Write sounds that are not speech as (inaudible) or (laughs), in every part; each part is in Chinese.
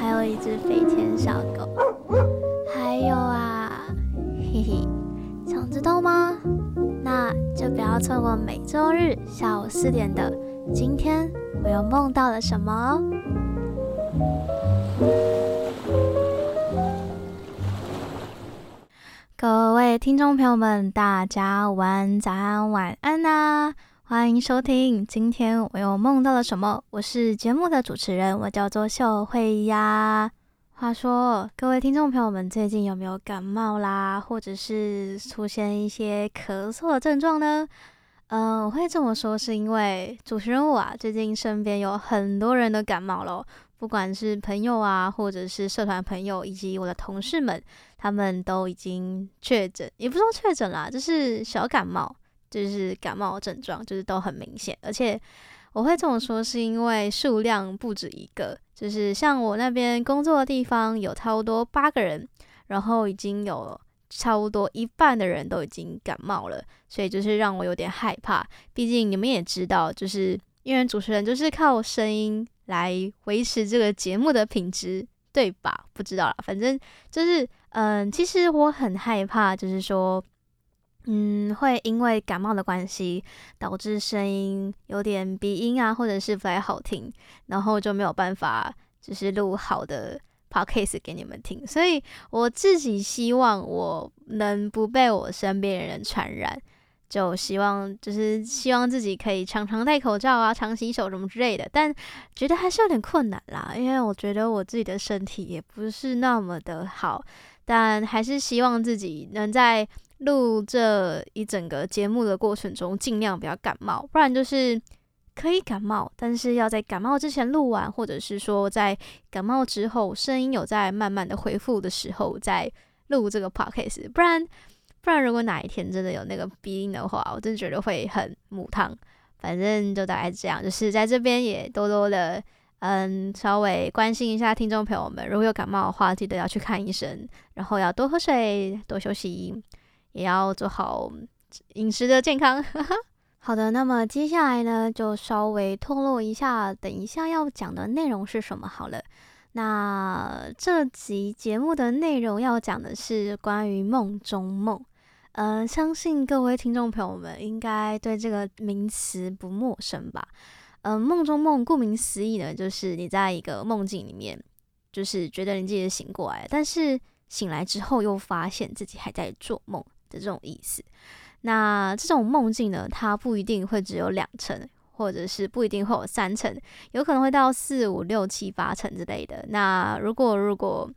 还有一只飞天小狗，还有啊，(laughs) 嘿嘿，想知道吗？那就不要错过每周日下午四点的《今天我又梦到了什么》哦。各位听众朋友们，大家晚安、早安、晚安呐、欢迎收听，今天我又梦到了什么？我是节目的主持人，我叫做秀慧呀。话说，各位听众朋友们，最近有没有感冒啦，或者是出现一些咳嗽的症状呢？嗯、我会这么说，是因为主持人我啊，最近身边有很多人都感冒了，不管是朋友啊，或者是社团朋友，以及我的同事们，他们都已经确诊，也不说确诊啦，就是小感冒。就是感冒症状，就是都很明显，而且我会这么说，是因为数量不止一个。就是像我那边工作的地方，有差不多八个人，然后已经有差不多一半的人都已经感冒了，所以就是让我有点害怕。毕竟你们也知道，就是因为主持人就是靠声音来维持这个节目的品质，对吧？不知道啦，反正就是嗯，其实我很害怕，就是说。嗯，会因为感冒的关系，导致声音有点鼻音啊，或者是不太好听，然后就没有办法，就是录好的 podcast 给你们听。所以我自己希望我能不被我身边的人传染，就希望就是希望自己可以常常戴口罩啊，常洗手什么之类的。但觉得还是有点困难啦，因为我觉得我自己的身体也不是那么的好，但还是希望自己能在。录这一整个节目的过程中，尽量不要感冒，不然就是可以感冒，但是要在感冒之前录完，或者是说在感冒之后声音有在慢慢的恢复的时候再录这个 podcast，不然不然如果哪一天真的有那个鼻音的话，我真的觉得会很母汤。反正就大概这样，就是在这边也多多的嗯稍微关心一下听众朋友们，如果有感冒的话，记得要去看医生，然后要多喝水，多休息。也要做好饮食的健康。(laughs) 好的，那么接下来呢，就稍微透露一下，等一下要讲的内容是什么好了。那这集节目的内容要讲的是关于梦中梦。嗯、相信各位听众朋友们应该对这个名词不陌生吧？嗯、梦中梦顾名思义呢，就是你在一个梦境里面，就是觉得你自己醒过来，但是醒来之后又发现自己还在做梦。这种意思，那这种梦境呢，它不一定会只有两层，或者是不一定会有三层，有可能会到四五六七八层之类的。那如果如果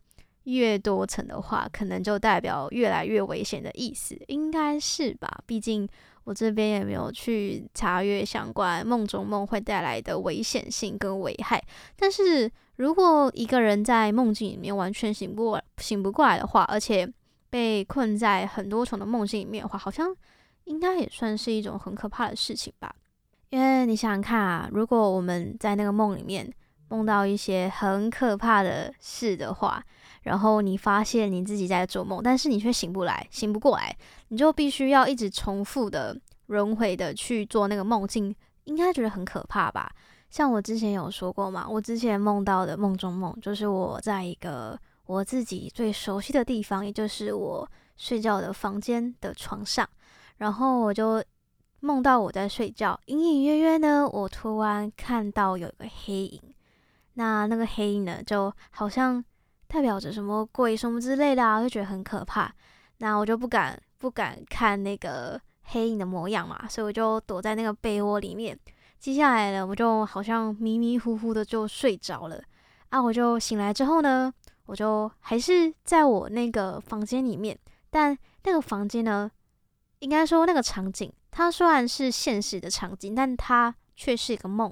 越多层的话，可能就代表越来越危险的意思，应该是吧？毕竟我这边也没有去查阅相关梦中梦会带来的危险性跟危害。但是如果一个人在梦境里面完全醒不过醒不过来的话，而且被困在很多重的梦境里面的话，好像应该也算是一种很可怕的事情吧。因为你想想看啊，如果我们在那个梦里面梦到一些很可怕的事的话，然后你发现你自己在做梦，但是你却醒不来、醒不过来，你就必须要一直重复的轮回的去做那个梦境，应该觉得很可怕吧？像我之前有说过嘛，我之前梦到的梦中梦，就是我在一个。我自己最熟悉的地方，也就是我睡觉的房间的床上，然后我就梦到我在睡觉，隐隐约约呢，我突然看到有一个黑影，那那个黑影呢，就好像代表着什么鬼什么之类的啊，就觉得很可怕，那我就不敢不敢看那个黑影的模样嘛，所以我就躲在那个被窝里面，接下来呢，我就好像迷迷糊糊的就睡着了，啊，我就醒来之后呢。我就还是在我那个房间里面，但那个房间呢，应该说那个场景，它虽然是现实的场景，但它却是一个梦。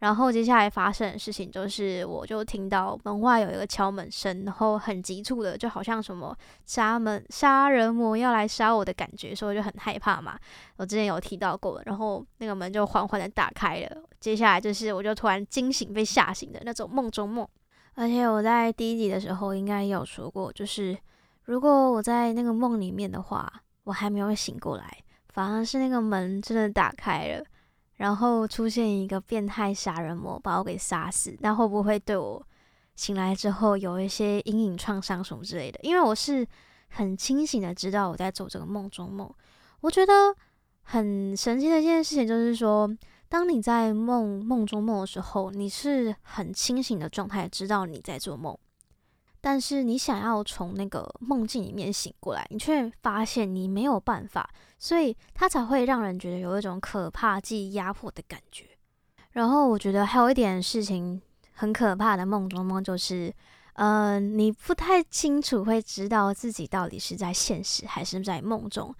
然后接下来发生的事情就是，我就听到门外有一个敲门声，然后很急促的，就好像什么杀门杀人魔要来杀我的感觉，所以我就很害怕嘛。我之前有提到过，然后那个门就缓缓的打开了。接下来就是，我就突然惊醒，被吓醒的那种梦中梦。而且我在第一集的时候应该有说过，就是如果我在那个梦里面的话，我还没有醒过来，反而是那个门真的打开了。然后出现一个变态杀人魔把我给杀死，那会不会对我醒来之后有一些阴影创伤什么之类的？因为我是很清醒的知道我在做这个梦中梦。我觉得很神奇的一件事情就是说，当你在梦梦中梦的时候，你是很清醒的状态，知道你在做梦。但是你想要从那个梦境里面醒过来，你却发现你没有办法，所以它才会让人觉得有一种可怕、既压迫的感觉。然后我觉得还有一点事情很可怕的梦中梦，就是，呃，你不太清楚会知道自己到底是在现实还是在梦中。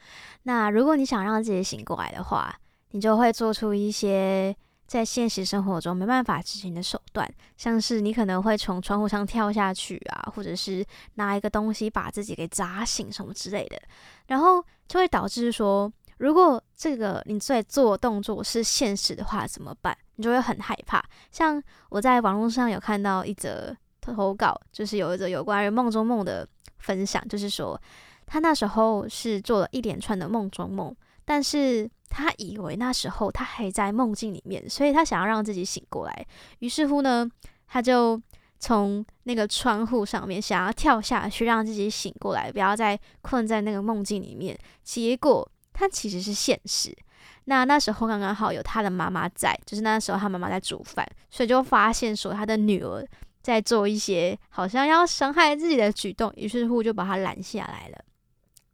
那如果你想让自己醒过来的话，你就会做出一些。在现实生活中没办法执行的手段，像是你可能会从窗户上跳下去啊，或者是拿一个东西把自己给砸醒什么之类的，然后就会导致说，如果这个你在做动作是现实的话怎么办？你就会很害怕。像我在网络上有看到一则投稿，就是有一则有关于梦中梦的分享，就是说他那时候是做了一连串的梦中梦，但是。他以为那时候他还在梦境里面，所以他想要让自己醒过来。于是乎呢，他就从那个窗户上面想要跳下去，让自己醒过来，不要再困在那个梦境里面。结果他其实是现实。那那时候刚刚好有他的妈妈在，就是那时候他妈妈在煮饭，所以就发现说他的女儿在做一些好像要伤害自己的举动，于是乎就把他拦下来了。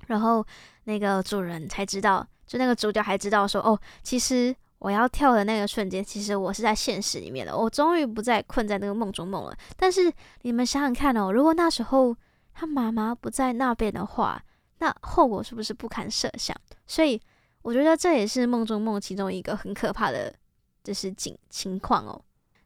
然后那个主人才知道。就那个主角还知道说，哦，其实我要跳的那个瞬间，其实我是在现实里面的，我终于不再困在那个梦中梦了。但是你们想想看哦，如果那时候他妈妈不在那边的话，那后果是不是不堪设想？所以我觉得这也是梦中梦其中一个很可怕的，就是景情况哦。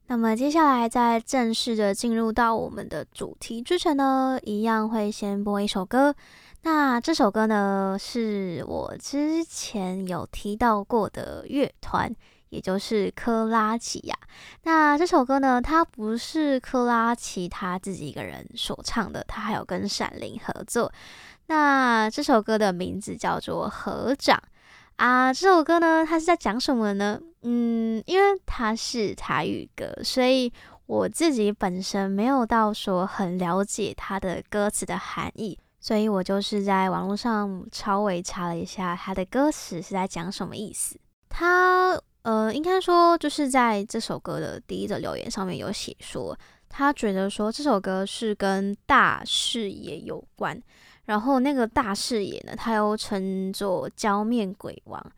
那么接下来在正式的进入到我们的主题之前呢，一样会先播一首歌。那这首歌呢，是我之前有提到过的乐团，也就是珂拉琪呀。那这首歌呢，它不是珂拉琪他自己一个人所唱的，他还有跟闪灵合作。那这首歌的名字叫做《合掌》啊。这首歌呢，它是在讲什么呢？嗯，因为它是台语歌，所以我自己本身没有到说很了解它的歌词的含义。所以我就是在网络上稍微查了一下它的歌词是在讲什么意思。他呃，应该说就是在这首歌的第一则留言上面有写说，他觉得说这首歌是跟大视野有关。然后那个大视野呢，他又称作娇面鬼王。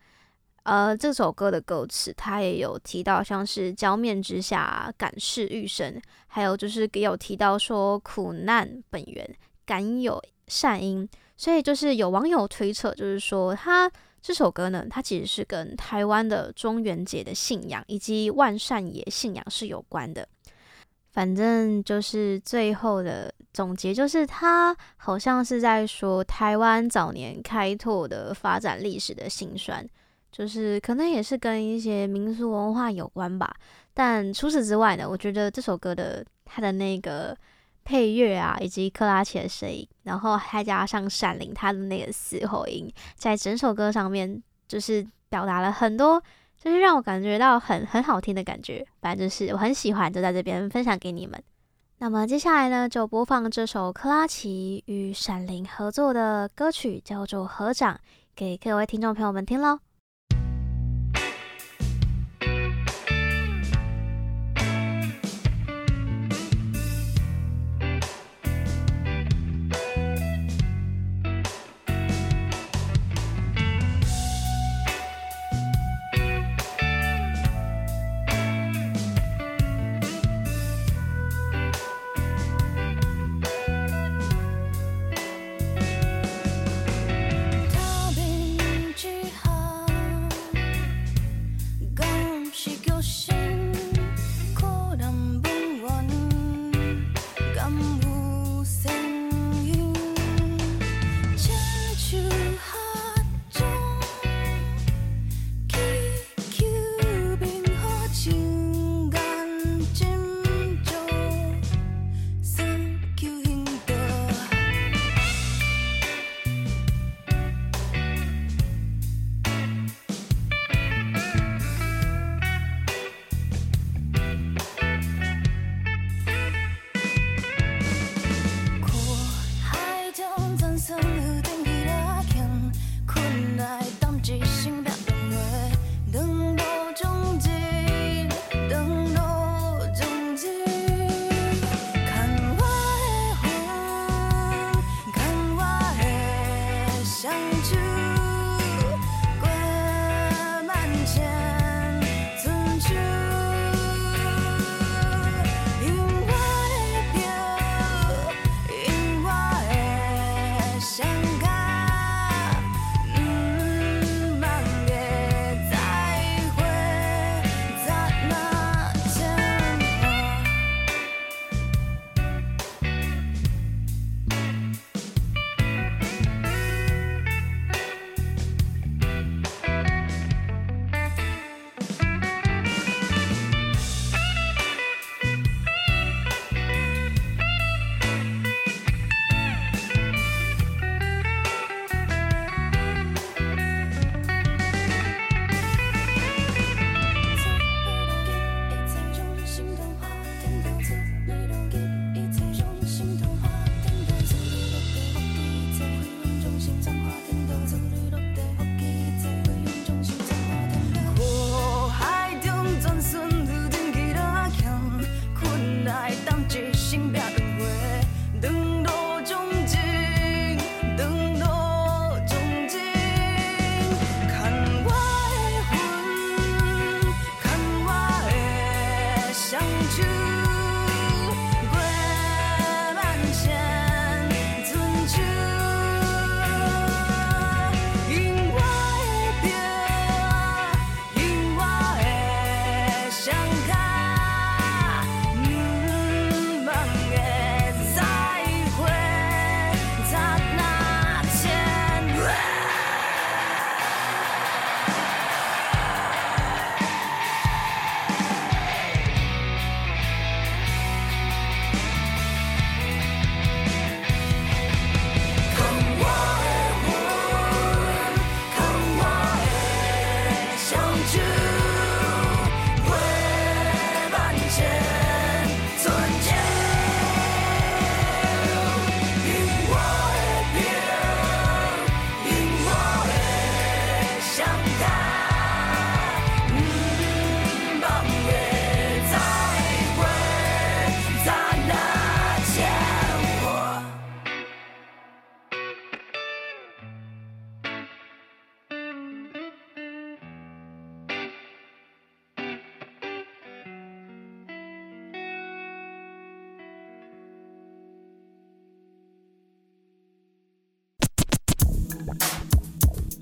呃，这首歌的歌词他也有提到，像是娇面之下感世欲生，还有就是也有提到说苦难本源感有。善因，所以就是有网友推测，就是说他这首歌呢，它其实是跟台湾的中元节的信仰以及万善爷信仰是有关的。反正就是最后的总结，就是他好像是在说台湾早年开拓的发展历史的辛酸，就是可能也是跟一些民俗文化有关吧。但除此之外呢，我觉得这首歌的它的那个。配乐啊，以及珂拉琪的声音，然后还加上闪灵他的那个嘶吼音，在整首歌上面就是表达了很多，就是让我感觉到很很好听的感觉。反正就是我很喜欢，就在这边分享给你们。那么接下来呢，就播放这首克拉奇与闪灵合作的歌曲，叫做《合掌》，给各位听众朋友们听喽。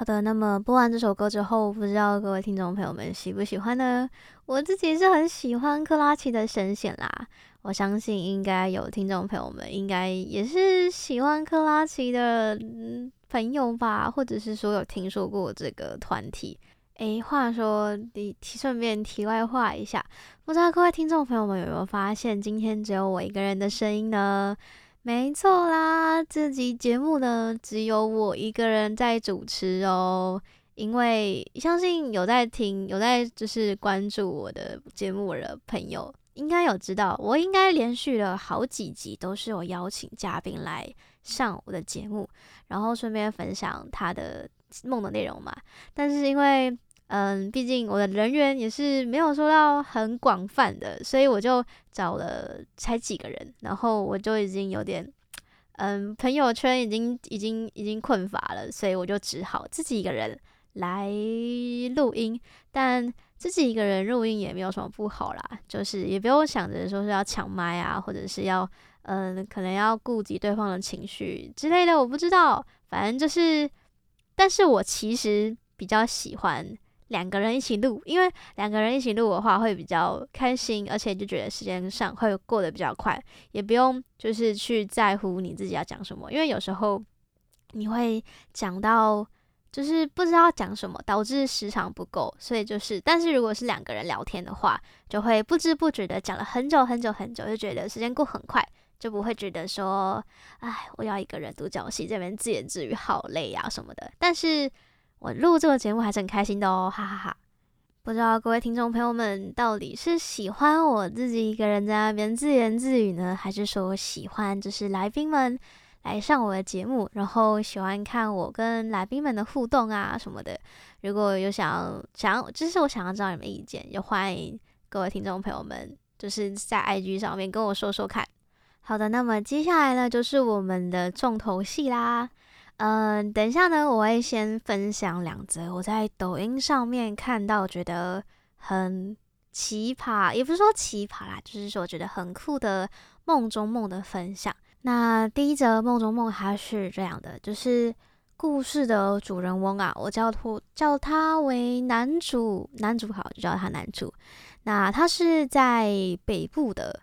好的，那么播完这首歌之后，不知道各位听众朋友们喜不喜欢呢？我自己是很喜欢珂拉琪的声线啦。我相信应该有听众朋友们应该也是喜欢珂拉琪的朋友吧，或者是说有听说过这个团体。诶，话说，你顺便题外话一下，不知道各位听众朋友们有没有发现，今天只有我一个人的声音呢？没错啦，这集节目呢，只有我一个人在主持哦。因为相信有在听、有在就是关注我的节目的朋友，应该有知道，我应该连续了好几集都是有邀请嘉宾来上我的节目，然后顺便分享他的梦的内容嘛。但是因为嗯，毕竟我的人缘也是没有说到很广泛的，所以我就找了才几个人，然后我就已经有点，嗯，朋友圈已经已经已经困乏了，所以我就只好自己一个人来录音。但自己一个人录音也没有什么不好啦，就是也不用想着说是要抢麦啊，或者是要嗯，可能要顾及对方的情绪之类的，我不知道，反正就是，但是我其实比较喜欢。两个人一起录，因为两个人一起录的话会比较开心，而且就觉得时间上会过得比较快，也不用就是去在乎你自己要讲什么，因为有时候你会讲到就是不知道讲什么，导致时长不够，所以就是，但是如果是两个人聊天的话，就会不知不觉的讲了很久很久很久，就觉得时间过很快，就不会觉得说，哎，我要一个人独角戏这边自言自语好累啊什么的，但是。我录这个节目还是很开心的哦，哈哈哈，不知道各位听众朋友们到底是喜欢我自己一个人在那边自言自语呢，还是说喜欢就是来宾们来上我的节目，然后喜欢看我跟来宾们的互动啊什么的？如果有想想要，就是我想要知道你们意见，也欢迎各位听众朋友们就是在 IG 上面跟我说说看。好的，那么接下来呢，就是我们的重头戏啦。嗯，等一下呢，我会先分享两则我在抖音上面看到觉得很奇葩，也不是说奇葩啦，就是说我觉得很酷的梦中梦的分享。那第一则梦中梦它是这样的，就是故事的主人翁啊，我叫他叫他为男主，男主好，就叫他男主。那他是在北部的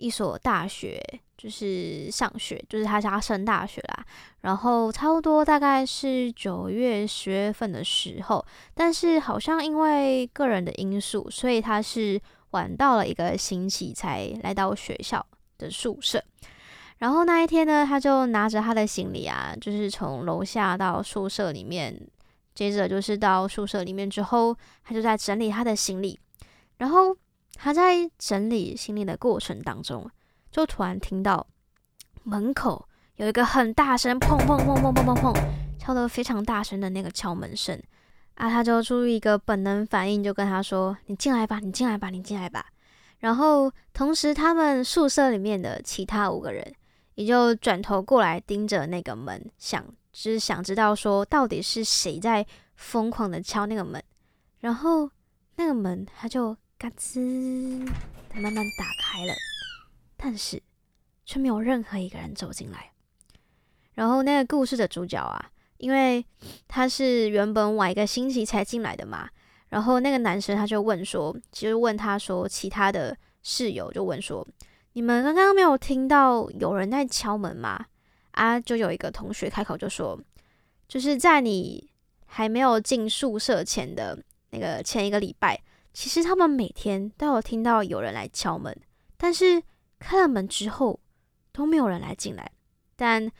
一所大学。就是上学，就是他家升大学啦，然后差不多大概是九月、十月份的时候，但是好像因为个人的因素，所以他是晚到了一个星期才来到学校的宿舍。然后那一天呢，他就拿着他的行李啊，就是从楼下到宿舍里面，接着就是到宿舍里面之后，他就在整理他的行李。然后他在整理行李的过程当中，就突然听到门口有一个很大声砰砰砰砰砰砰砰敲得非常大声的那个敲门声啊，他就出于一个本能反应，就跟他说：“你进来吧，你进来吧，你进来吧。”然后同时，他们宿舍里面的其他五个人也就转头过来盯着那个门，想只、想知道说到底是谁在疯狂的敲那个门。然后那个门他就嘎吱，他慢慢打开了。但是却没有任何一个人走进来。然后那个故事的主角啊，因为他是原本晚一个星期才进来的嘛，然后那个男生他就问说，其实问他说，其他的室友就问说，你们刚刚没有听到有人在敲门吗？啊，就有一个同学开口就说，就是在你还没有进宿舍前的那个前一个礼拜，其实他们每天都有听到有人来敲门，但是。开了门之后都没有人来进来，但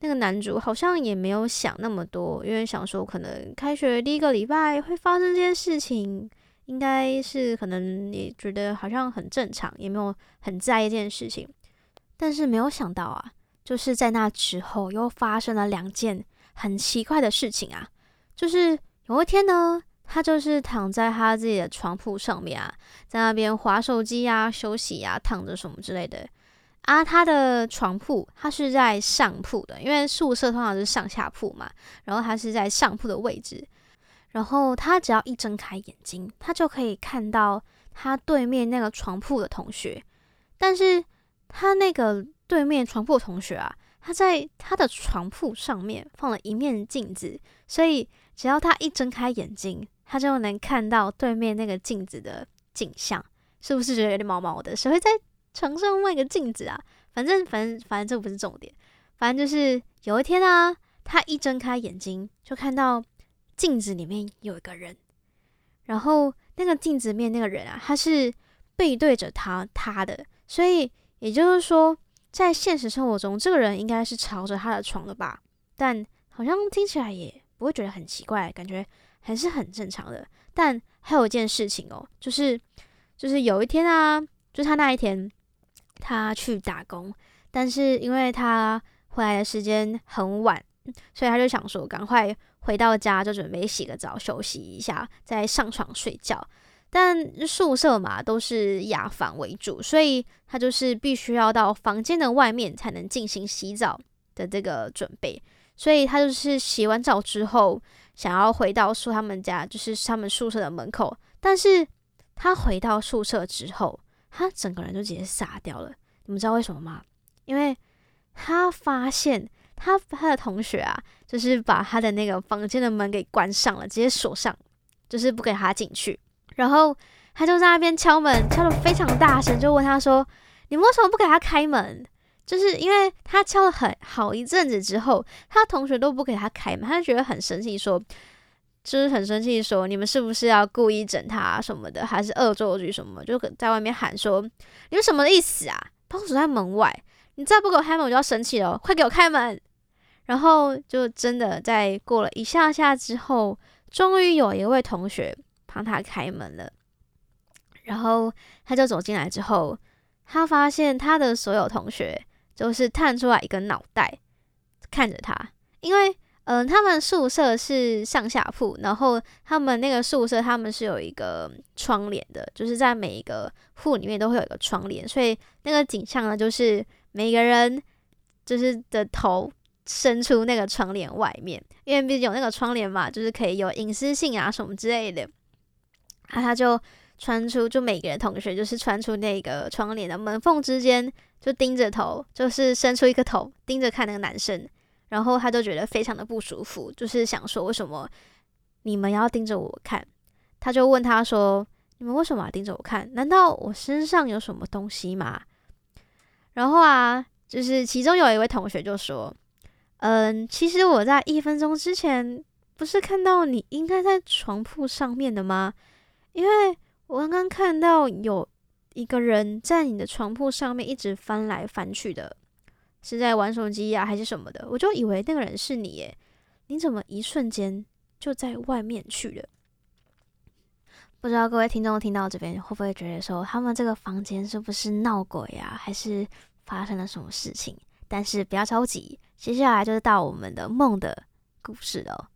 那个男主好像也没有想那么多，因为想说可能开学第一个礼拜会发生这件事情，应该是可能也觉得好像很正常，也没有很在意这件事情。但是没有想到啊，就是在那之后又发生了两件很奇怪的事情啊，就是有一天呢，他就是躺在他自己的床铺上面啊，在那边划手机啊、休息啊、躺着什么之类的。啊，他的床铺他是在上铺的，因为宿舍通常是上下铺嘛，然后他是在上铺的位置。然后他只要一睁开眼睛，他就可以看到他对面那个床铺的同学。但是他那个对面床铺同学啊，他在他的床铺上面放了一面镜子，所以只要他一睁开眼睛，他就能看到对面那个镜子的景象。是不是觉得有点毛毛的？谁会在床上放一个镜子啊？反正反正反正这不是重点，反正就是有一天啊，他一睁开眼睛就看到。镜子里面有一个人，然后那个镜子面那个人啊，他是背对着他他的，所以也就是说，在现实生活中，这个人应该是朝着他的床的吧？但好像听起来也不会觉得很奇怪，感觉还是很正常的。但还有一件事情哦，就是就是有一天啊，就是他那一天他去打工，但是因为他回来的时间很晚，所以他就想说赶快。回到家就准备洗个澡休息一下，再上床睡觉。但宿舍嘛，都是雅房为主，所以他就是必须要到房间的外面才能进行洗澡的这个准备。所以他就是洗完澡之后，想要回到宿他们家，就是他们宿舍的门口。但是他回到宿舍之后，他整个人就直接傻掉了。你们知道为什么吗？因为他发现。他他的同学啊，就是把他的那个房间的门给关上了，直接锁上，就是不给他进去。然后他就在那边敲门，敲得非常大声，就问他说：“你为什么不给他开门？”就是因为他敲了很好一阵子之后，他同学都不给他开门，他就觉得很生气，说：“就是很生气，说你们是不是要故意整他什么的，还是恶作剧什么？”就在外面喊说：“你们什么意思啊？把我锁在门外，你再不给我开门，我就要生气了，快给我开门！”然后就真的在过了一下下之后，终于有一位同学帮他开门了。然后他就走进来之后，他发现他的所有同学就是探出来一个脑袋看着他，因为嗯、他们宿舍是上下铺，然后他们那个宿舍他们是有一个窗帘的，就是在每一个户里面都会有一个窗帘，所以那个景象呢，就是每个人就是的头。伸出那个窗帘外面，因为毕竟有那个窗帘嘛，就是可以有隐私性啊什么之类的。啊，他就穿出，就每个人同学就是穿出那个窗帘的门缝之间，就盯着头，就是伸出一个头盯着看那个男生，然后他就觉得非常的不舒服，就是想说为什么你们要盯着我看？他就问他说：“你们为什么要盯着我看？难道我身上有什么东西吗？”然后啊，就是其中有一位同学就说。嗯，其实我在一分钟之前不是看到你应该在床铺上面的吗？因为我刚刚看到有一个人在你的床铺上面一直翻来翻去的，是在玩手机呀，还是什么的？我就以为那个人是你耶，你怎么一瞬间就在外面去了？不知道各位听众听到这边会不会觉得说，他们这个房间是不是闹鬼呀，还是发生了什么事情？但是不要着急。接下来就是到我们的梦的故事了，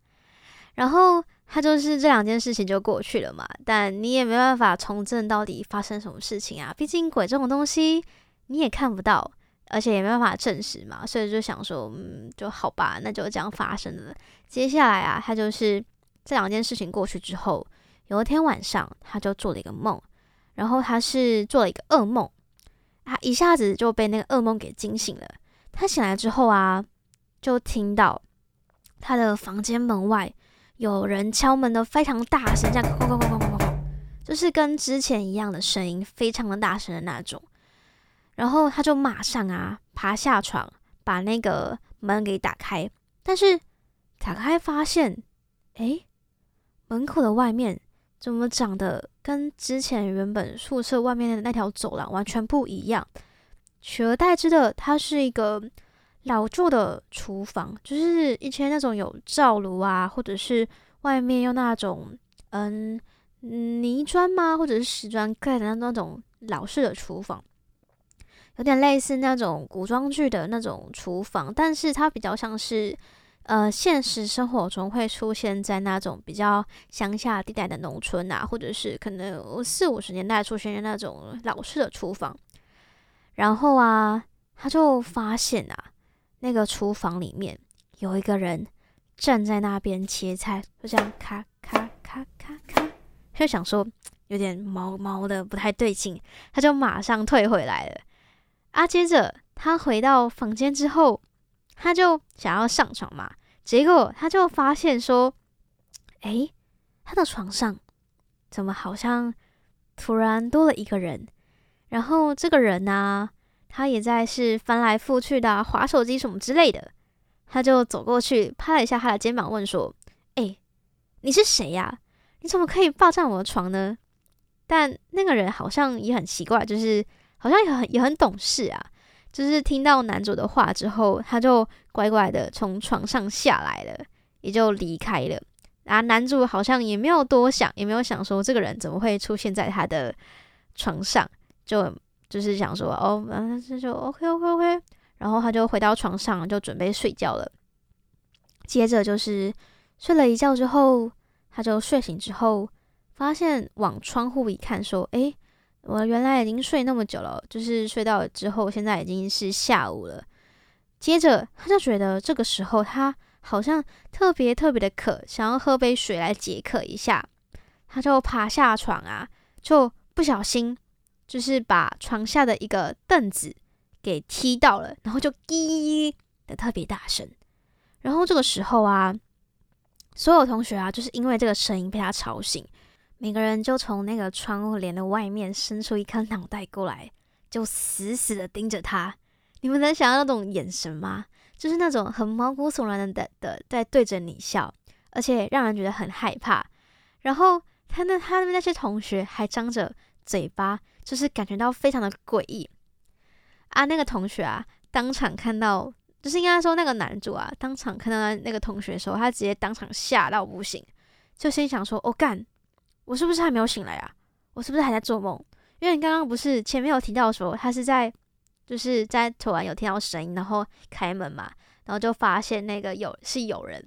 然后他就是这两件事情就过去了嘛，但你也没办法从证到底发生什么事情啊，毕竟鬼这种东西你也看不到，而且也没办法证实嘛，所以就想说，嗯，就好吧，那就这样发生了。接下来啊，他就是这两件事情过去之后，有一天晚上他就做了一个梦，然后他是做了一个噩梦，他一下子就被那个噩梦给惊醒了。他醒来之后啊。就听到他的房间门外有人敲门的非常大声，这样哐哐哐哐哐哐，就是跟之前一样的声音，非常的大声的那种。然后他就马上啊爬下床，把那个门给打开。但是打开发现，诶，门口的外面怎么长得跟之前原本宿舍外面的那条走廊完全不一样？取而代之的，它是一个。老旧的厨房，就是以前那种有灶炉啊，或者是外面用那种嗯泥砖吗，或者是石砖盖的那种老式的厨房，有点类似那种古装剧的那种厨房，但是它比较像是呃，现实生活中会出现在那种比较乡下地带的农村啊，或者是可能四五十年代出现的那种老式的厨房。然后啊，他就发现啊，那个厨房里面有一个人站在那边切菜，就这样咔咔咔咔咔，就想说有点毛毛的不太对劲，他就马上退回来了。啊，接着他回到房间之后。他就想要上床嘛，结果他就发现说：“诶，他的床上怎么好像突然多了一个人？然后这个人呢，他也在是翻来覆去的啊，滑手机什么之类的。他就走过去拍了一下他的肩膀，问说：‘诶，你是谁呀？你怎么可以霸占我的床呢？’但那个人好像也很奇怪，就是好像也很也很懂事啊。”就是听到男主的话之后，他就乖乖的从床上下来了，也就离开了。然后男主好像也没有多想，也没有想说这个人怎么会出现在他的床上，就就是想说哦，嗯，这就 OK OK OK。然后他就回到床上，就准备睡觉了。接着就是睡了一觉之后，他就睡醒之后，发现往窗户一看，说：“诶。”我原来已经睡那么久了，就是睡到之后，现在已经是下午了。接着他就觉得这个时候他好像特别特别的渴，想要喝杯水来解渴一下。他就爬下床啊，就不小心就是把床下的一个凳子给踢到了，然后就滴的特别大声。然后这个时候啊，所有同学啊，就是因为这个声音被他吵醒。每个人就从那个窗户帘的外面伸出一颗脑袋过来，就死死的盯着他。你们能想象那种眼神吗？就是那种很毛骨悚然的的的在对着你笑，而且让人觉得很害怕。然后他那他的那些同学还张着嘴巴，就是感觉到非常的诡异。啊，那个同学啊，当场看到，就是应该说那个男主啊，当场看到那个同学的时候，他直接当场吓到不行，就心想说：“我干。”我是不是还没有醒来啊？我是不是还在做梦？因为你刚刚不是前面有提到说他是在，就是在突然有听到声音，然后开门嘛，然后就发现那个有是有人，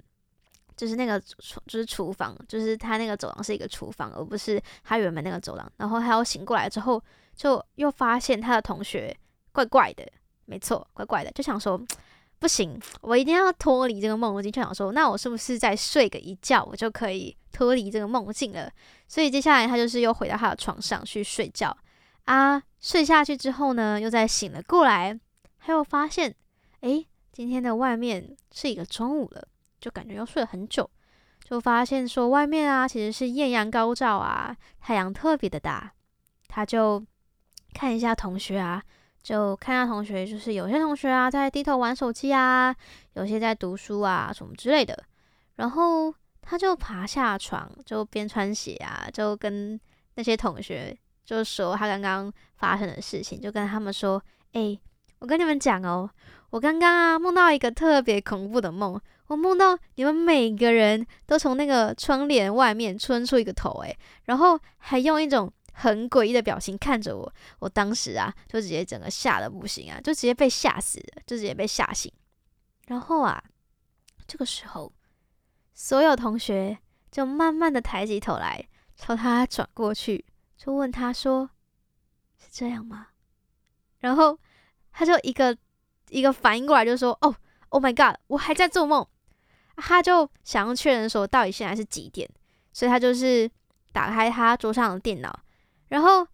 就是那个厨就是厨房，就是他那个走廊是一个厨房，而不是他原本那个走廊。然后他又醒过来之后，就又发现他的同学怪怪的，没错，怪怪的，就想说。不行，我一定要脱离这个梦境。就想说，那我是不是再睡个一觉，我就可以脱离这个梦境了？所以接下来他就是又回到他的床上去睡觉啊。睡下去之后呢，又再醒了过来，他又发现，诶，今天的外面是一个中午了，就感觉又睡了很久，就发现说外面啊其实是艳阳高照啊，太阳特别的大。他就看一下同学啊。就看下同学，就是有些同学啊在低头玩手机啊，有些在读书啊什么之类的。然后他就爬下床，就边穿鞋啊，就跟那些同学就说他刚刚发生的事情，就跟他们说：“诶，我跟你们讲哦，我刚刚啊梦到一个特别恐怖的梦，我梦到你们每个人都从那个窗帘外面窜出一个头，诶，然后还用一种。”很诡异的表情看着我，我当时啊，就直接整个吓得不行啊，就直接被吓死了，就直接被吓醒。然后啊，这个时候，所有同学就慢慢的抬起头来，朝他转过去，就问他说：“是这样吗？”然后他就一个一个反应过来，就说：“哦，Oh my God，我还在做梦。”他就想要确认说到底现在是几点，所以他就是打开他桌上的电脑。然后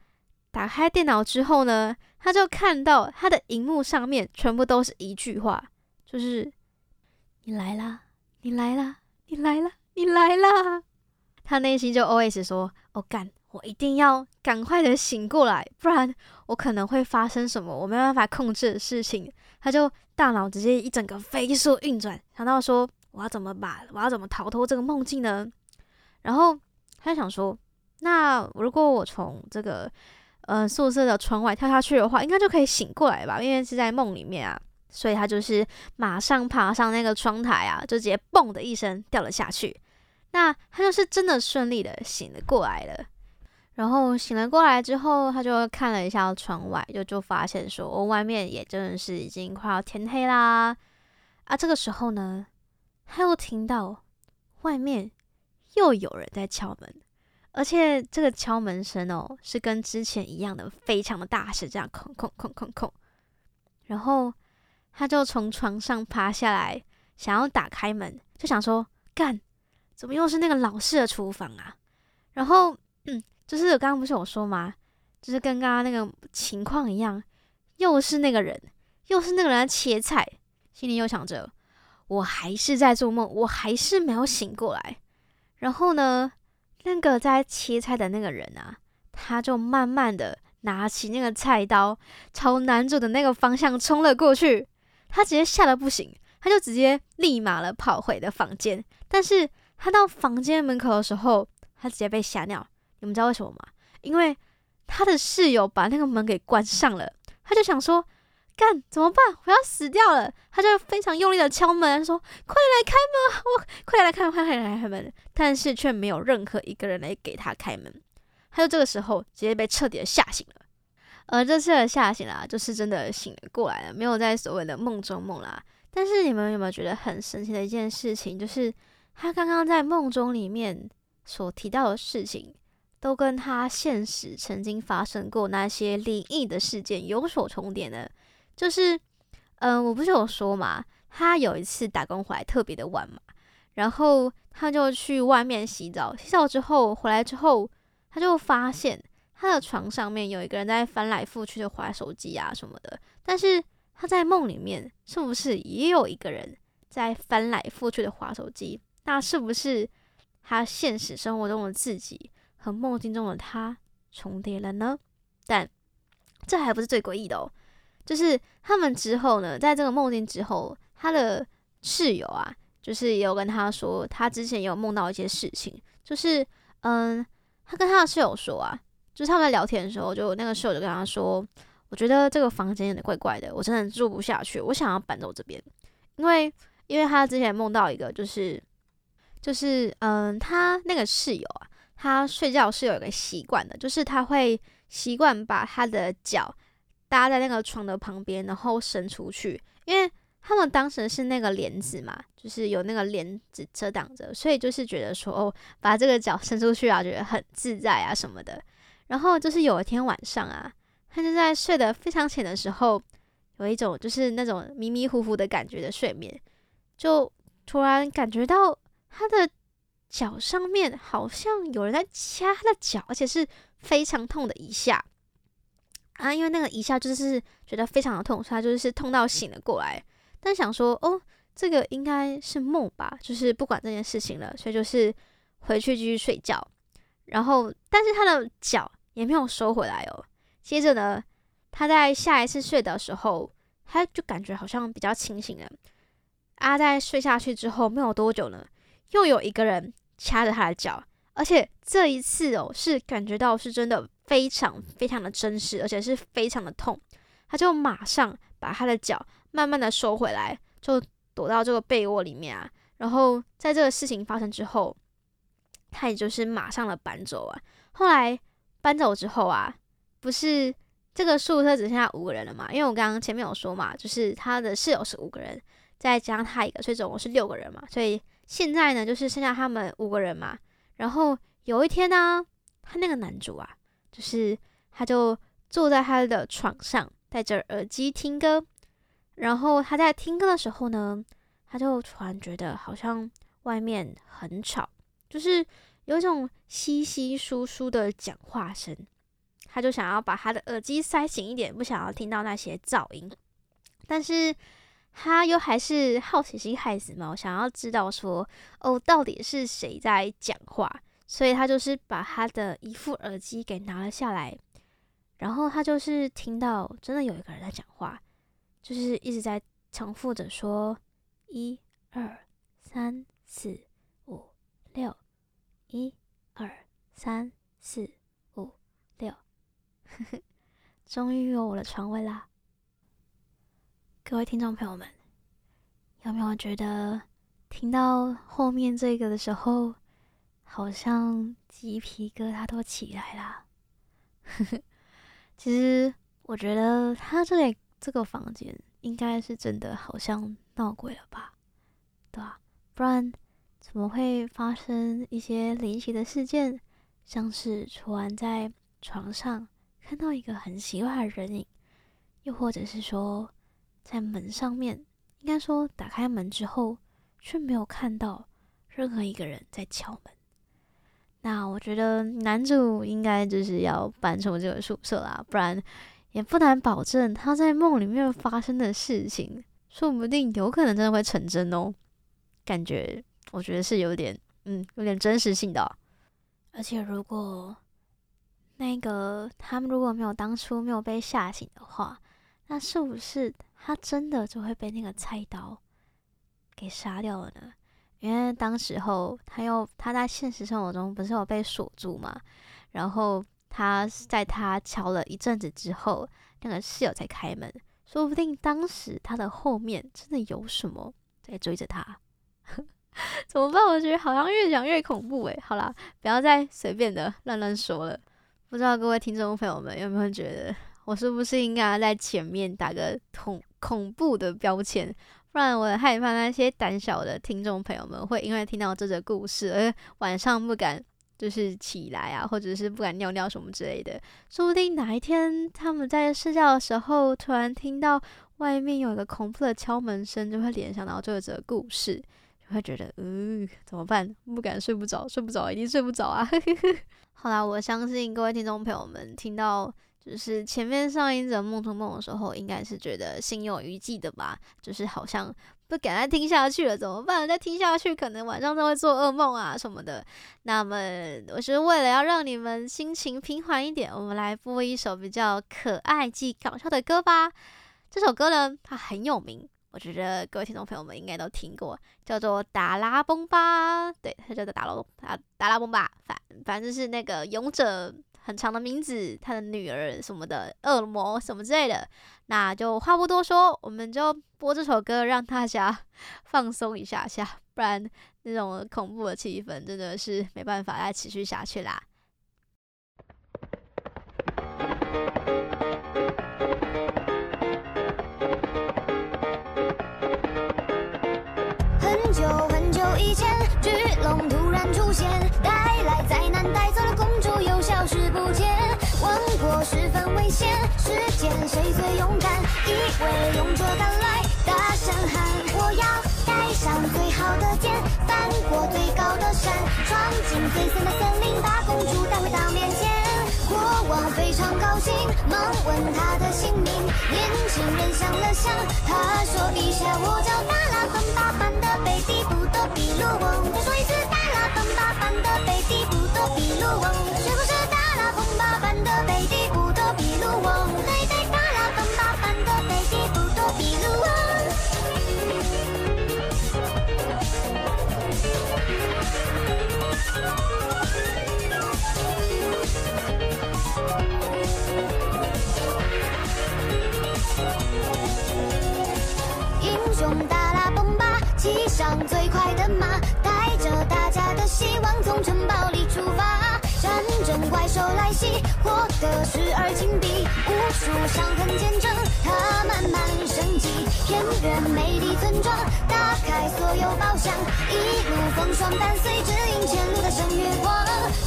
打开电脑之后呢，他就看到他的荧幕上面全部都是一句话，就是“你来啦，你来啦，你来啦，你来啦”。他内心就 OS 说：“哦干，我一定要赶快的醒过来，不然我可能会发生什么我没办法控制的事情。”他就大脑直接一整个飞速运转，想到说：“我要怎么把我要怎么逃脱这个梦境呢？”然后他就想说。那如果我从这个呃宿舍的窗外跳下去的话，应该就可以醒过来吧？因为是在梦里面啊，所以他就是马上爬上那个窗台啊，就直接嘣的一声掉了下去。那他就是真的顺利的醒了过来了。然后醒了过来之后，他就看了一下窗外，就就发现说，外面也真的是已经快要天黑啦。啊，这个时候呢，他又听到外面又有人在敲门，而且这个敲门声哦，是跟之前一样的，非常的大声，这样哐哐哐哐哐。然后他就从床上爬下来，想要打开门，就想说：干，怎么又是那个老式的厨房啊？然后，嗯，就是刚刚不是有说吗？就是跟刚刚那个情况一样，又是那个人，又是那个人在切菜，心里又想着。我还是在做梦，我还是没有醒过来。然后呢，那个在切菜的那个人啊，他就慢慢的拿起那个菜刀，朝男主的那个方向冲了过去。他直接吓得不行，他就直接立马了跑回了房间。但是他到房间门口的时候，他直接被吓尿。你们知道为什么吗？因为他的室友把那个门给关上了。他就想说。干怎么办？我要死掉了！他就非常用力的敲门，说：“快来开门！我快点来开门，快来开门！”但是却没有任何一个人来给他开门。他就这个时候直接被彻底的吓醒了。而这次的吓醒了，就是真的醒了过来了，没有在所谓的梦中梦啦。但是你们有没有觉得很神奇的一件事情？就是他刚刚在梦中里面所提到的事情，都跟他现实曾经发生过那些灵异的事件有所重叠的。就是，嗯、我不是有说嘛，他有一次打工回来特别的晚嘛，然后他就去外面洗澡，洗澡之后回来之后，他就发现他的床上面有一个人在翻来覆去的划手机啊什么的。但是他在梦里面是不是也有一个人在翻来覆去的划手机？那是不是他现实生活中的自己和梦境中的他重叠了呢？但这还不是最诡异的哦。就是他们之后呢，在这个梦境之后，他的室友啊，就是也有跟他说，他之前有梦到一些事情。就是，嗯，他跟他的室友说啊，就是他们在聊天的时候，就那个室友就跟他说，我觉得这个房间有点怪怪的，我真的住不下去，我想要搬走这边。因为，因为他之前梦到一个，就是，就是，嗯，他那个室友啊，他睡觉是有一个习惯的，就是他会习惯把他的脚。搭在那个床的旁边，然后伸出去，因为他们当时是那个帘子嘛，就是有那个帘子遮挡着，所以就是觉得说，哦，把这个脚伸出去啊，觉得很自在啊什么的。然后就是有一天晚上啊，他就在睡得非常浅的时候，有一种就是那种迷迷糊糊的感觉的睡眠，就突然感觉到他的脚上面好像有人在掐他的脚，而且是非常痛的一下。啊，因为那个一下就是觉得非常的痛，所以他就是痛到醒了过来。但想说，哦，这个应该是梦吧，就是不管这件事情了，所以就是回去继续睡觉。然后，但是他的脚也没有收回来哦。接着呢，他在下一次睡的时候，他就感觉好像比较清醒了。啊，在睡下去之后没有多久呢，又有一个人掐着他的脚，而且这一次哦，是感觉到是真的。非常非常的真实，而且是非常的痛，他就马上把他的脚慢慢的收回来，就躲到这个被窝里面啊。然后在这个事情发生之后，他也就是马上的搬走啊。后来搬走之后啊，不是这个宿舍只剩下五个人了嘛？因为我刚刚前面有说嘛，就是他的室友是五个人，再加上他一个，所以总共是六个人嘛。所以现在呢，就是剩下他们五个人嘛。然后有一天呢，他那个男主啊。就是，他就坐在他的床上，戴着耳机听歌。然后他在听歌的时候呢，他就突然觉得好像外面很吵，就是有一种稀稀疏疏的讲话声。他就想要把他的耳机塞紧一点，不想要听到那些噪音。但是他又还是好奇心害死猫，想要知道说，哦，到底是谁在讲话。所以他就是把他的一副耳机给拿了下来，然后他就是听到真的有一个人在讲话，就是一直在重复着说一二三四五六，一二三四五六，呵呵，终于有我的床位啦！各位听众朋友们，有没有觉得听到后面这个的时候，好像鸡皮疙瘩都起来了。(laughs) 其实我觉得他这里这个房间应该是真的，好像闹鬼了吧？对吧？不然怎么会发生一些离奇的事件？像是突然在床上看到一个很奇怪的人影，又或者是说在门上面，应该说打开门之后却没有看到任何一个人在敲门。那我觉得男主应该就是要搬出这个宿舍啦，不然也不难保证他在梦里面发生的事情，说不定有可能真的会成真哦。感觉我觉得是有点，嗯，有点真实性的。而且如果那个他们如果没有当初没有被吓醒的话，那是不是他真的就会被那个菜刀给杀掉了呢？因为当时候他又他在现实生活中不是有被锁住嘛，然后他在他敲了一阵子之后，那个室友才开门，说不定当时他的后面真的有什么在追着他，(laughs) 怎么办？我觉得好像越讲越恐怖诶。好啦，不要再随便的乱乱说了。不知道各位听众朋友们有没有觉得，我是不是应该在前面打个痛恐怖的标签？不然我很害怕那些胆小的听众朋友们会因为听到这则故事而晚上不敢就是起来啊，或者是不敢尿尿什么之类的。说不定哪一天他们在睡觉的时候突然听到外面有一个恐怖的敲门声，就会联想到这则故事，就会觉得嗯，怎么办？不敢睡不着，睡不着，一定睡不着啊！(laughs) 好啦，我相信各位听众朋友们听到。就是前面上一则梦中梦的时候，应该是觉得心有余悸的吧？就是好像不敢再听下去了，怎么办？再听下去，可能晚上都会做噩梦啊什么的。那么，我是为了要让你们心情平缓一点，我们来播一首比较可爱既搞笑的歌吧。这首歌呢，它很有名，我觉得各位听众朋友们应该都听过，叫做《达拉崩吧》。对，它叫做达拉啊，达拉崩吧，反反正是那个勇者。很长的名字，他的女儿什么的，恶魔什么之类的，那就话不多说，我们就播这首歌，让大家 (laughs) 放松一下下，不然那种恐怖的气氛真的是没办法再持续下去啦。谁最勇敢？一位勇者赶来，大声喊：我要带上最好的剑，翻过最高的山，闯进最深的森林，把公主带回到面前。国王非常高兴，忙问他的姓名。年轻人想了想，他说：陛下，我叫达拉崩巴班的贝蒂布多比鲁翁。再说一次，达拉崩巴班的贝蒂布多比鲁翁。是不是？的贝蒂布多比鲁翁，对对，达拉崩巴班的贝蒂布多比鲁翁。英雄达拉崩巴，骑上最快的马，带着大家的希望从城堡里出发。战争怪兽来袭，获得十二金币，无数伤痕见证他慢慢升级。偏远美丽村庄，打开所有宝箱，一路风霜，伴随指引前路的圣月光。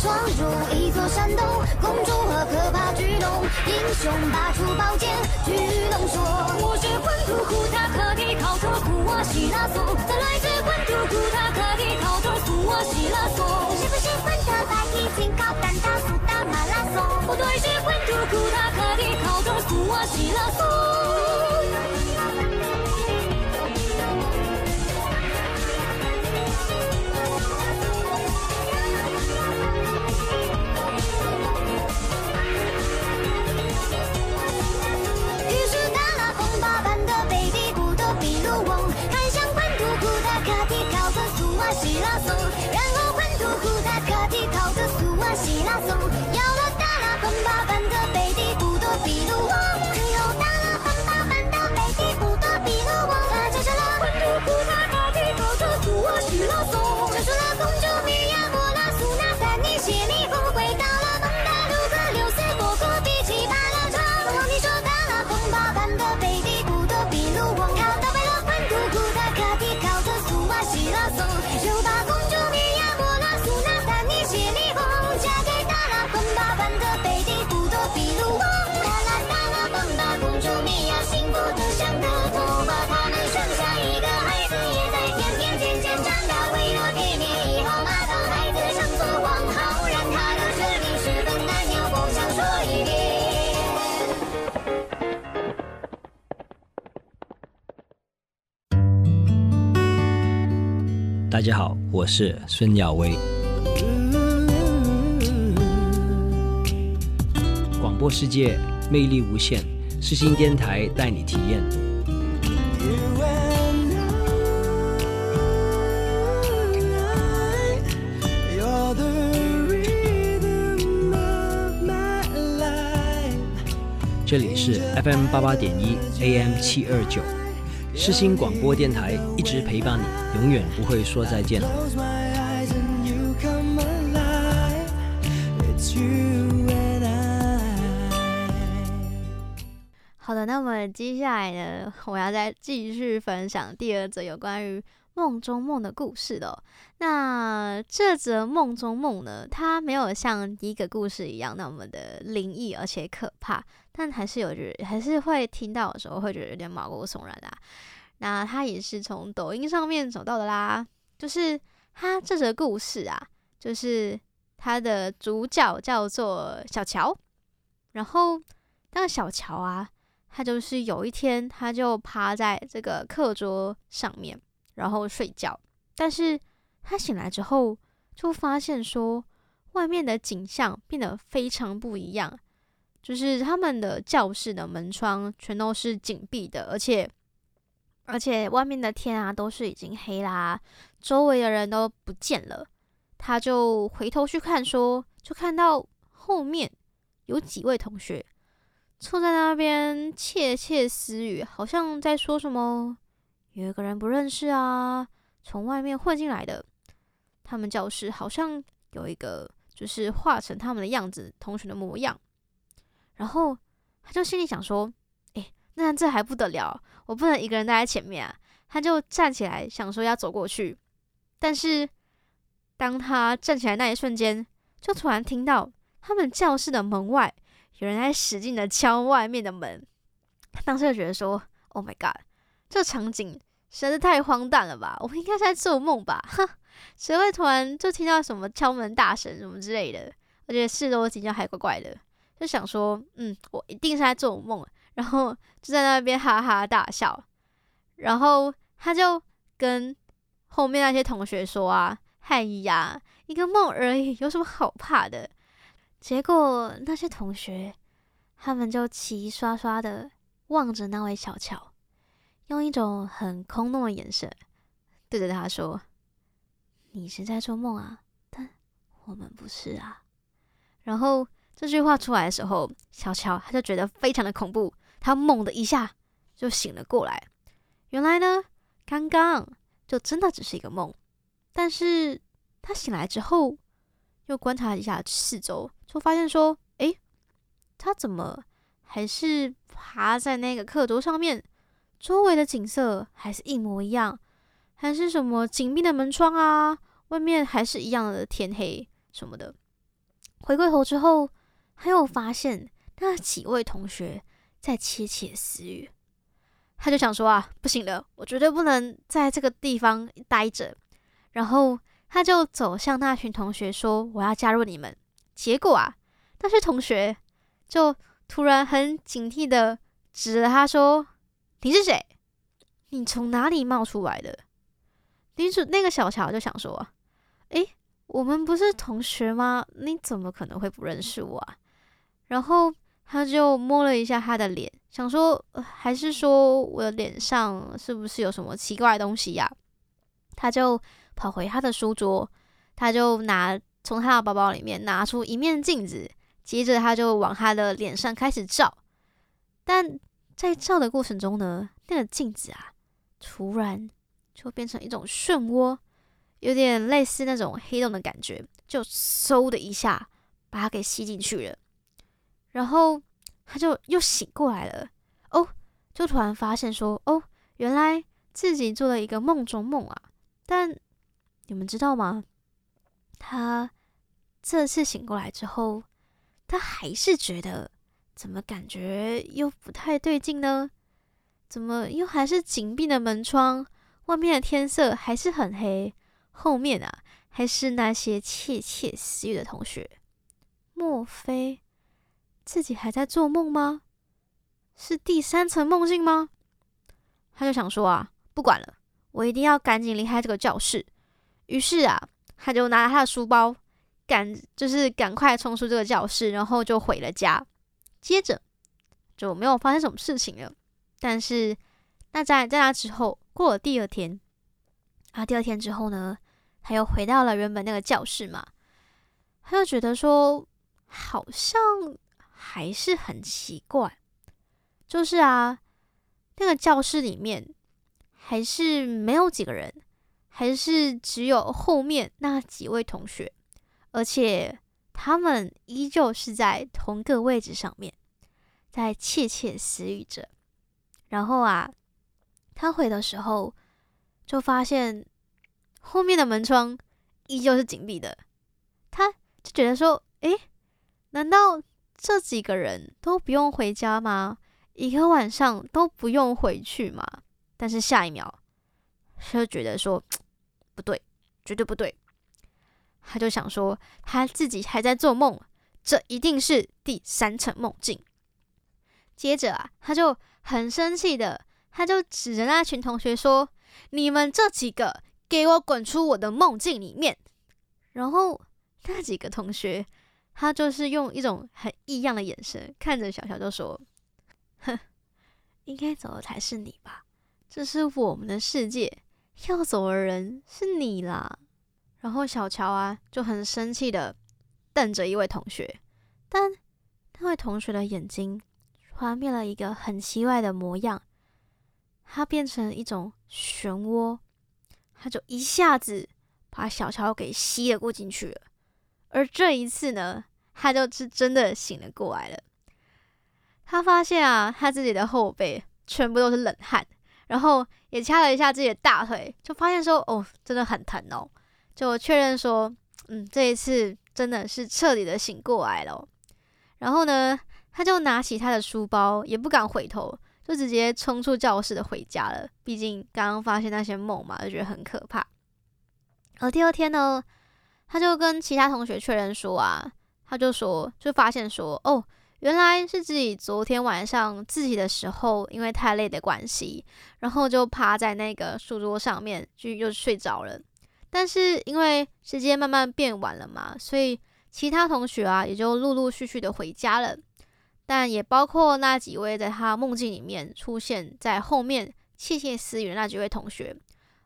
闯入一座山洞，公主和可怕巨龙，英雄拔出宝剑，巨龙说：“我是混土库塔克的考特库瓦西拉松，再来自混土库塔克的考特库瓦西拉松，松，有了大脑和麻烦的。大家好，我是孙耀威。广播世界魅力无限，世新电台带你体验。这里是 FM 八八点一 AM 七二九，世新广播电台，一直陪伴你，永远不会说再见。好的，那么接下来呢，我要再继续分享第二则有关于梦中梦的故事的。那这则梦中梦呢，它没有像第一个故事一样那么的灵异而且可怕。但还是有觉得，还是会听到的时候会觉得有点毛骨悚然啊。那他也是从抖音上面找到的啦。就是他这则故事啊，就是他的主角叫做小乔。然后那个小乔啊，他就是有一天他就趴在这个课桌上面，然后睡觉。但是他醒来之后，就发现说外面的景象变得非常不一样。就是他们的教室的门窗全都是紧闭的，而且而且外面的天啊都是已经黑啦，周围的人都不见了。他就回头去看，说就看到后面有几位同学坐在那边窃窃私语，好像在说什么。有一个人不认识啊，从外面混进来的。他们教室好像有一个就是画成他们的样子同学的模样。然后他就心里想说：“诶，那这还不得了，我不能一个人待在前面啊！”他就站起来想说要走过去，但是当他站起来那一瞬间，就突然听到他们教室的门外有人在使劲的敲外面的门。他当时就觉得说：“Oh my god，这场景实在是太荒诞了吧！我应该是在做梦吧？哈，谁会突然就听到什么敲门大声什么之类的？我觉得事都比较还怪怪的。”就想说，嗯，我一定是在做梦，然后就在那边哈哈大笑，然后他就跟后面那些同学说啊，嗨呀，一个梦而已，有什么好怕的？结果那些同学，他们就齐刷刷的望着那位小乔，用一种很空洞的眼神对着他说：“你是在做梦啊，但我们不是啊。”然后。这句话出来的时候，小乔他就觉得非常的恐怖，他猛的一下就醒了过来。原来呢，刚刚就真的只是一个梦，但是他醒来之后，又观察一下四周，就发现说，诶，他怎么还是趴在那个课桌上面？周围的景色还是一模一样，还是什么紧闭的门窗啊，外面还是一样的天黑什么的。回过头之后。还有发现那几位同学在窃窃私语，他就想说啊，不行了，我绝对不能在这个地方待着。然后他就走向那群同学说：“我要加入你们。”结果啊，那些同学就突然很警惕的指着他说：“你是谁？你从哪里冒出来的？”女主那个小乔就想说：“诶，我们不是同学吗？你怎么可能会不认识我啊？”然后他就摸了一下他的脸，想说，还是说我的脸上是不是有什么奇怪的东西呀？他就跑回他的书桌，他就拿从他的包包里面拿出一面镜子，接着他就往他的脸上开始照。但在照的过程中呢，那个镜子啊，突然就变成一种漩涡，有点类似那种黑洞的感觉，就嗖的一下把他给吸进去了。然后他就又醒过来了，哦，就突然发现说，哦，原来自己做了一个梦中梦啊！但你们知道吗？他这次醒过来之后，他还是觉得怎么感觉又不太对劲呢？怎么又还是紧闭的门窗，外面的天色还是很黑，后面啊还是那些窃窃私语的同学？莫非？自己还在做梦吗？是第三层梦境吗？他就想说啊，不管了，我一定要赶紧离开这个教室，于是啊，他就拿了他的书包，赶就是赶快冲出这个教室，然后就回了家。接着就没有发生什么事情了。但是那在在那之后，过了第二天啊，第二天之后呢，他又回到了原本那个教室嘛，他就觉得说，好像还是很奇怪，就是啊，那个教室里面还是没有几个人。还是只有后面那几位同学，而且他们依旧是在同个位置上面，在窃窃私语着。然后啊，他回的时候就发现后面的门窗依旧是紧闭的。他就觉得说：“诶，难道这几个人都不用回家吗？一个晚上都不用回去吗？”但是下一秒，他就觉得说。不对，绝对不对。他就想说，他自己还在做梦，这一定是第三层梦境。接着啊，他就很生气的，他就指着那群同学说：“你们这几个，给我滚出我的梦境里面！”然后那几个同学，他就是用一种很异样的眼神看着小乔，就说：“哼，应该走的才是你吧？这是我们的世界。”要走的人是你啦，然后小乔啊就很生气的瞪着一位同学，但那位同学的眼睛突然变了一个很奇怪的模样，它变成一种漩涡，他就一下子把小乔给吸了过进去了。而这一次呢，他就是真的醒了过来了，他发现啊，他自己的后背全部都是冷汗。然后也掐了一下自己的大腿，就发现说：“哦，真的很疼哦。”就确认说：“嗯，这一次真的是彻底的醒过来了。”然后呢，他就拿起他的书包，也不敢回头，就直接冲出教室的回家了。毕竟刚刚发现那些梦嘛，就觉得很可怕。而第二天呢，他就跟其他同学确认说：“啊，他就说，就发现说，哦。”原来是自己昨天晚上自习的时候，因为太累的关系，然后就趴在那个书桌上面，就又睡着了。但是因为时间慢慢变晚了嘛，所以其他同学啊也就陆陆续续的回家了。但也包括那几位在他梦境里面出现在后面窃窃私语的那几位同学，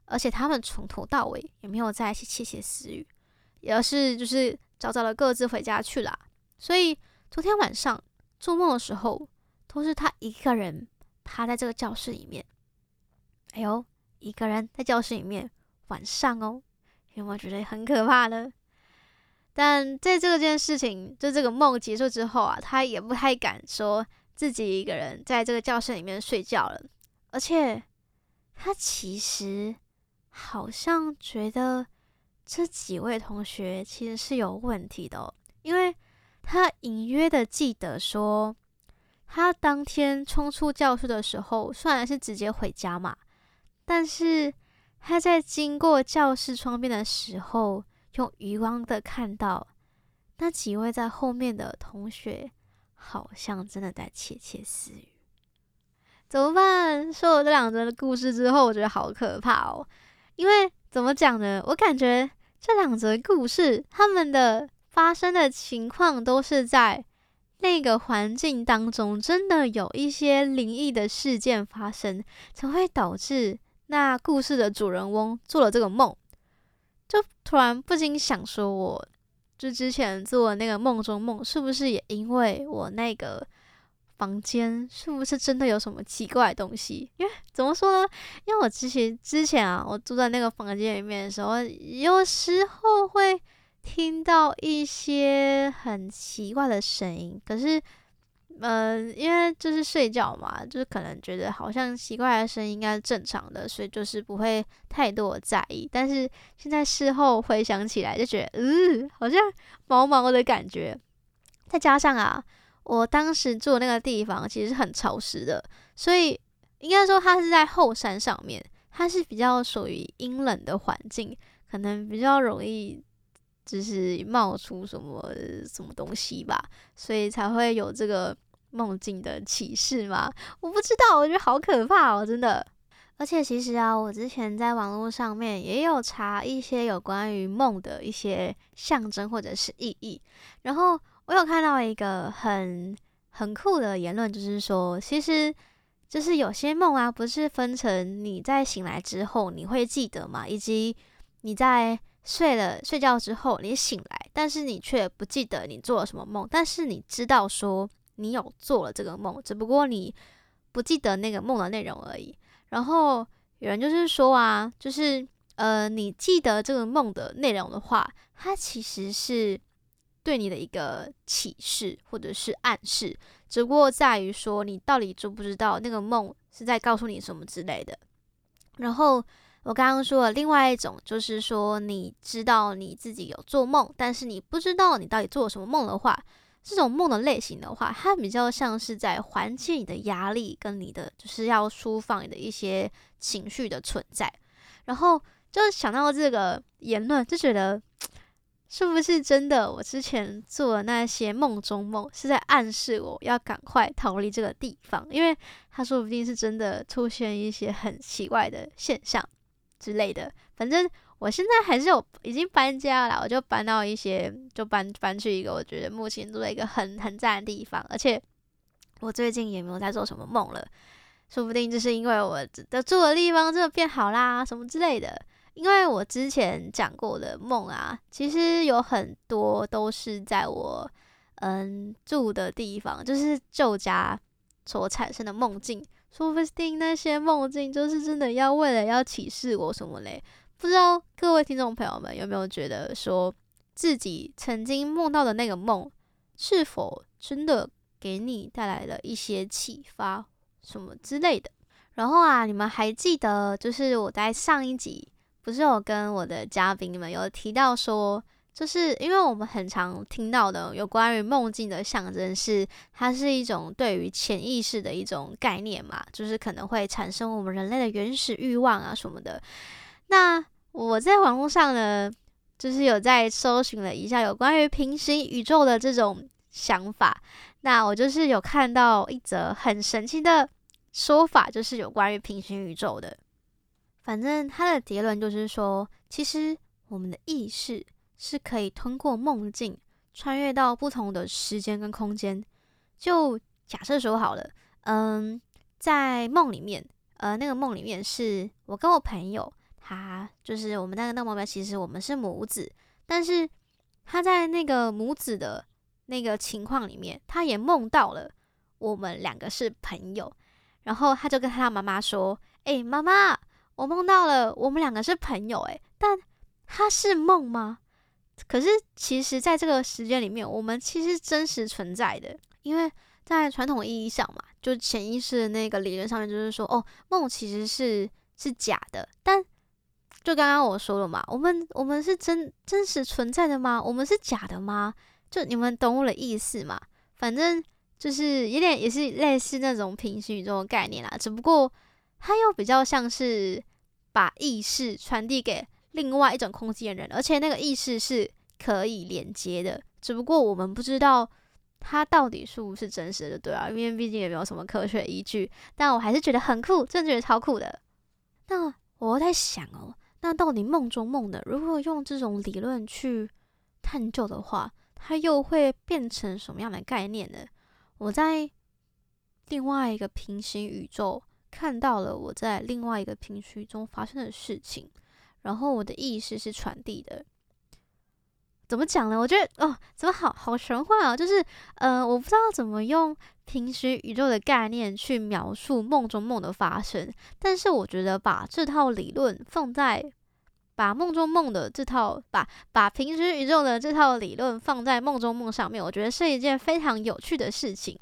而且他们从头到尾也没有在一起窃窃私语，而是就是早早的各自回家去了。所以。昨天晚上做梦的时候，都是他一个人趴在这个教室里面。哎呦，一个人在教室里面，晚上哦，有没有觉得很可怕呢？但在这件事情，就这个梦结束之后啊，他也不太敢说自己一个人在这个教室里面睡觉了。而且，他其实好像觉得这几位同学其实是有问题的，因为。他隐约的记得说，他当天冲出教室的时候，虽然是直接回家嘛，但是他在经过教室窗边的时候，用余光的看到那几位在后面的同学，好像真的在窃窃私语。怎么办？说了这两则的故事之后，我觉得好可怕哦。因为怎么讲呢？我感觉这两则故事，他们的。发生的情况都是在那个环境当中，真的有一些灵异的事件发生，才会导致那故事的主人翁做了这个梦。就突然不禁想说，我就之前做那个梦中梦，是不是也因为我那个房间是不是真的有什么奇怪的东西？因为怎么说呢？因为我之前之前啊，我住在那个房间里面的时候，有时候会。听到一些很奇怪的声音，可是，嗯、因为就是睡觉嘛，就是可能觉得好像奇怪的声音应该是正常的，所以就是不会太多的在意。但是现在事后回想起来，就觉得，嗯、好像毛毛的感觉。再加上啊，我当时住的那个地方其实是很潮湿的，所以应该说它是在后山上面，它是比较属于阴冷的环境，可能比较容易。就是冒出什么什么东西吧，所以才会有这个梦境的启示嘛。我不知道，我觉得好可怕哦，真的。而且其实啊，我之前在网络上面也有查一些有关于梦的一些象征或者是意义，然后我有看到一个很很酷的言论，就是说，其实就是有些梦啊，不是分成你在醒来之后你会记得嘛，以及你在睡了睡觉之后你醒来，但是你却不记得你做了什么梦，但是你知道说你有做了这个梦，只不过你不记得那个梦的内容而已。然后有人就是说啊，就是呃，你记得这个梦的内容的话，它其实是对你的一个启示或者是暗示，只不过在于说你到底知不知道那个梦是在告诉你什么之类的。然后我刚刚说的另外一种，就是说你知道你自己有做梦，但是你不知道你到底做了什么梦的话。这种梦的类型的话，它比较像是在缓解你的压力，跟你的就是要抒放你的一些情绪的存在。然后就想到这个言论，就觉得是不是真的？我之前做的那些梦中梦是在暗示我要赶快逃离这个地方，因为它说不定是真的出现一些很奇怪的现象之类的。反正。我现在还是有已经搬家了，我就搬到一些，就搬搬去一个我觉得目前住在一个很很赞的地方，而且我最近也没有在做什么梦了，说不定就是因为我的住的地方真的变好啦，什么之类的。因为我之前讲过的梦啊，其实有很多都是在我嗯住的地方，就是旧家所产生的梦境，说不定那些梦境就是真的要为了要启示我什么嘞。不知道各位听众朋友们有没有觉得说自己曾经梦到的那个梦，是否真的给你带来了一些启发什么之类的？然后啊，你们还记得就是我在上一集不是有跟我的嘉宾们有提到说，就是因为我们很常听到的有关于梦境的象征是，它是一种对于潜意识的一种概念嘛，就是可能会产生我们人类的原始欲望啊什么的。那我在网络上呢，就是有在搜寻了一下有关于平行宇宙的这种想法。那我就是有看到一则很神奇的说法，就是有关于平行宇宙的。反正他的结论就是说，其实我们的意识是可以通过梦境穿越到不同的时间跟空间。就假设说好了，嗯，在梦里面，呃，那个梦里面是我跟我朋友。他就是我们那个那个目标，其实我们是母子，但是他在那个母子的那个情况里面，他也梦到了我们两个是朋友，然后他就跟他妈妈说：“哎、妈妈，我梦到了我们两个是朋友。”哎，但他是梦吗？可是其实在这个时间里面，我们其实真实存在的，因为在传统意义上嘛，就潜意识的那个理论上面，就是说，哦，梦其实是是假的，但就刚刚我说了嘛，我们我们是真真实存在的吗？我们是假的吗？就你们懂我的意思吗？反正就是有点也是类似那种平行宇宙的概念啦，只不过它又比较像是把意识传递给另外一种空间人，而且那个意识是可以连接的，只不过我们不知道它到底是不是真实的，对啊，因为毕竟也没有什么科学依据，但我还是觉得很酷，真的觉得超酷的。那我在想哦。那到底梦中梦的，如果用这种理论去探究的话，它又会变成什么样的概念呢？我在另外一个平行宇宙看到了我在另外一个平行宇宙中发生的事情，然后我的意识是传递的。怎么讲呢？我觉得哦，怎么好好玄幻啊！就是呃，我不知道怎么用平时宇宙的概念去描述梦中梦的发生，但是我觉得把这套理论放在把梦中梦的这套把把平时宇宙的这套理论放在梦中梦上面，我觉得是一件非常有趣的事情。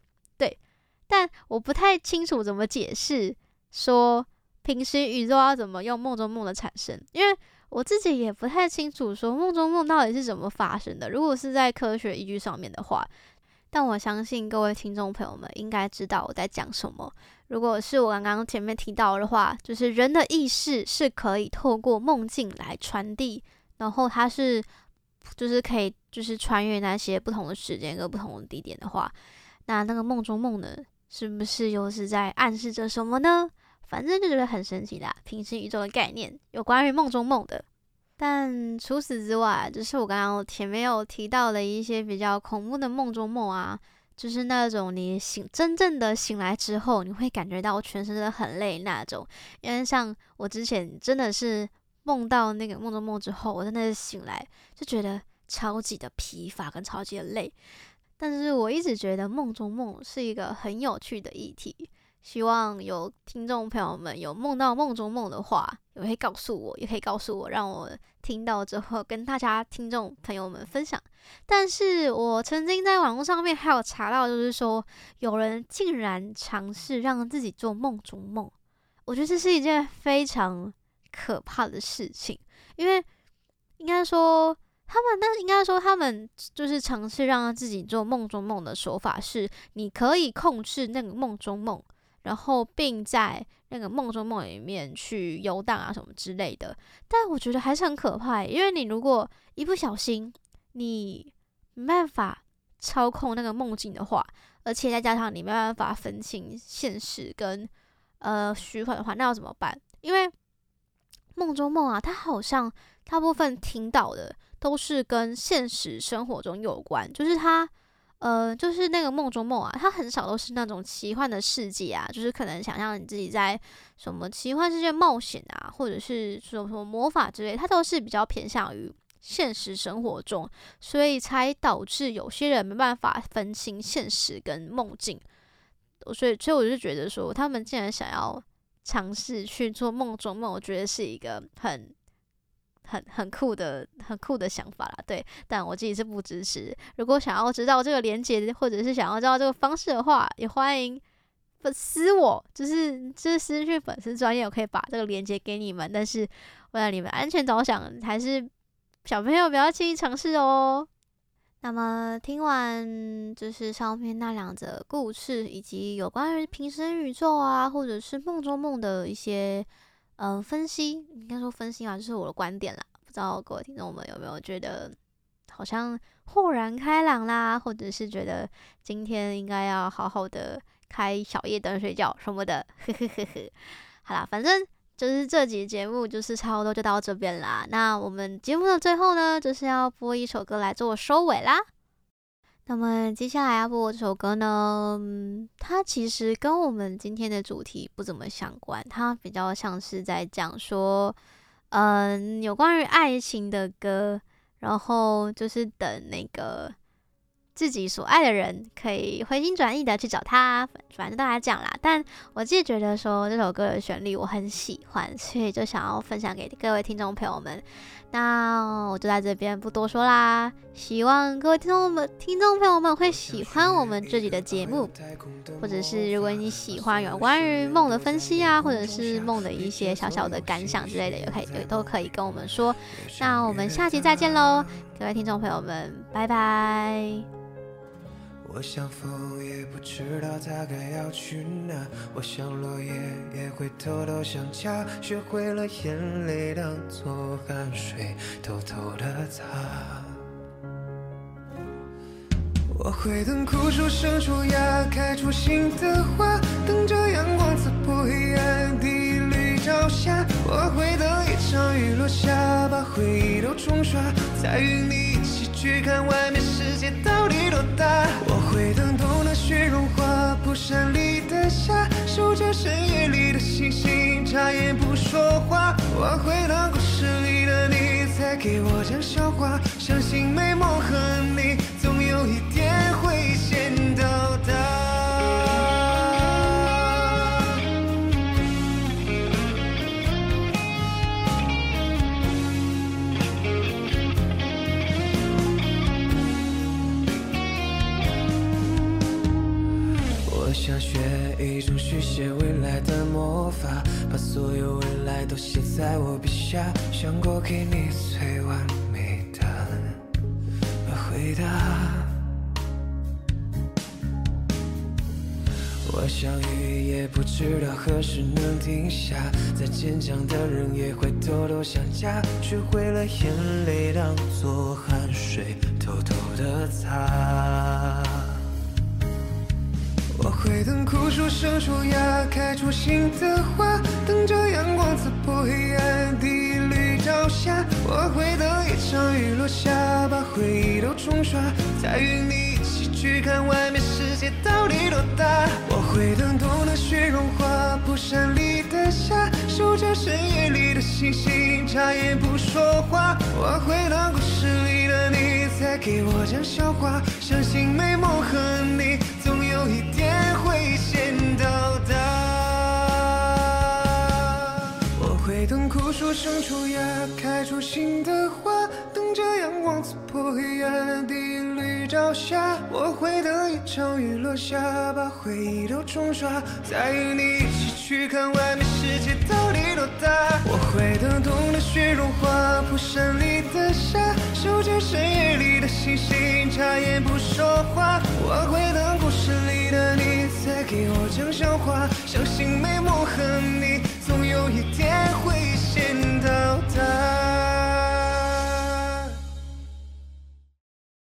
但我不太清楚怎么解释说平行宇宙要怎么用梦中梦的产生，因为。我自己也不太清楚，说梦中梦到底是怎么发生的。如果是在科学依据上面的话，但我相信各位听众朋友们应该知道我在讲什么。如果是我刚刚前面提到的话，就是人的意识是可以透过梦境来传递，然后它是就是可以就是穿越那些不同的时间跟不同的地点的话，那那个梦中梦呢，是不是又是在暗示着什么呢？反正就觉得很神奇啦，平行宇宙的概念，有关于梦中梦的。但除此之外，就是我刚刚前面有提到的一些比较恐怖的梦中梦啊，就是那种你醒真正的醒来之后，你会感觉到全身的很累那种。因为像我之前真的是梦到那个梦中梦之后，我真的是醒来就觉得超级的疲乏跟超级的累。但是我一直觉得梦中梦是一个很有趣的议题。希望有听众朋友们有梦到梦中梦的话，也可以告诉我，也可以告诉我，让我听到之后跟大家听众朋友们分享。但是我曾经在网络上面还有查到，就是说有人竟然尝试让自己做梦中梦，我觉得这是一件非常可怕的事情，因为应该说他们，那应该说他们就是尝试让自己做梦中梦的手法是，你可以控制那个梦中梦。然后，并在那个梦中梦里面去游荡啊什么之类的，但我觉得还是很可怕，因为你如果一不小心，你没办法操控那个梦境的话，而且再加上你没办法分清现实跟呃虚幻的话，那要怎么办？因为梦中梦啊，它好像大部分听到的都是跟现实生活中有关，就是他。呃，就是那个梦中梦啊，它很少都是那种奇幻的世界啊，就是可能想象你自己在什么奇幻世界冒险啊，或者是什么什么魔法之类，它都是比较偏向于现实生活中，所以才导致有些人没办法分清现实跟梦境。所以，所以我就觉得说，他们竟然想要尝试去做梦中梦，我觉得是一个很。很很酷的很酷的想法啦，对，但我自己是不支持。如果想要知道这个连接，或者是想要知道这个方式的话，也欢迎粉丝我，就是就是私讯粉丝专业，我可以把这个连接给你们。但是为了你们安全着想，还是小朋友不要轻易尝试哦。那么听完就是上面那两则故事，以及有关于平行宇宙啊，或者是梦中梦的一些。嗯、分析应该说分析啊，就是我的观点啦。不知道各位听众们有没有觉得好像豁然开朗啦，或者是觉得今天应该要好好的开小夜灯睡觉什么的？呵呵呵呵。好啦，反正就是这集节目就是差不多就到这边啦。那我们节目的最后呢，就是要播一首歌来做收尾啦。那么接下来要播这首歌呢，它其实跟我们今天的主题不怎么相关，它比较像是在讲说，嗯，有关于爱情的歌，然后就是等那个。自己所爱的人可以回心转意的去找他，反正大家讲啦。但我自己觉得说这首歌的旋律我很喜欢，所以就想要分享给各位听众朋友们。那我就在这边不多说啦，希望各位听众们、听众朋友们会喜欢我们这集的节目，或者是如果你喜欢有关于梦的分析啊，或者是梦的一些小小的感想之类的，也可以也都可以跟我们说。那我们下期再见喽，各位听众朋友们，拜拜。我想风也不知道它该要去哪，我想落叶也会偷偷想家，学会了眼泪当做汗水，偷偷的擦。我会等枯树生出芽，开出新的花，等着阳光刺破黑暗第一缕朝霞。我会等一场雨落下，把回忆都冲刷，再与你一起去看外面世界到底多大。我会等冬的雪融化，蒲扇里的夏，守着深夜里的星星，眨眼不说话。我会等故事里的你再给我讲笑话，相信美梦和你总有一天写在我笔下，想过给你最完美的回答。我想雨也不知道何时能停下，再坚强的人也会偷偷想家，学会了眼泪当做汗水，偷偷的擦。会等枯树。生出芽，开出新的花，等着阳光刺破黑暗第一缕朝霞。我会等一场雨落下，把回忆都冲刷，再与你一起去看外面世界到底多大。我会等冬的雪融化，蒲扇里的夏，守着深夜里的星星，眨眼不说话。我会等故事里的你再给我讲笑话，相信美梦和你总有一天会先到达。我会等枯树生出芽，开出新的花，等着阳光刺破黑暗的绿朝霞。我会等一场雨落下，把回忆都冲刷，再与你一起去看外面世界到底多大。我会等冬的雪融化，蒲扇里的夏，守着深夜里的星星，眨眼不说话。我会等故事里的你再给我讲笑话，相信美梦和你总有一天会先到达。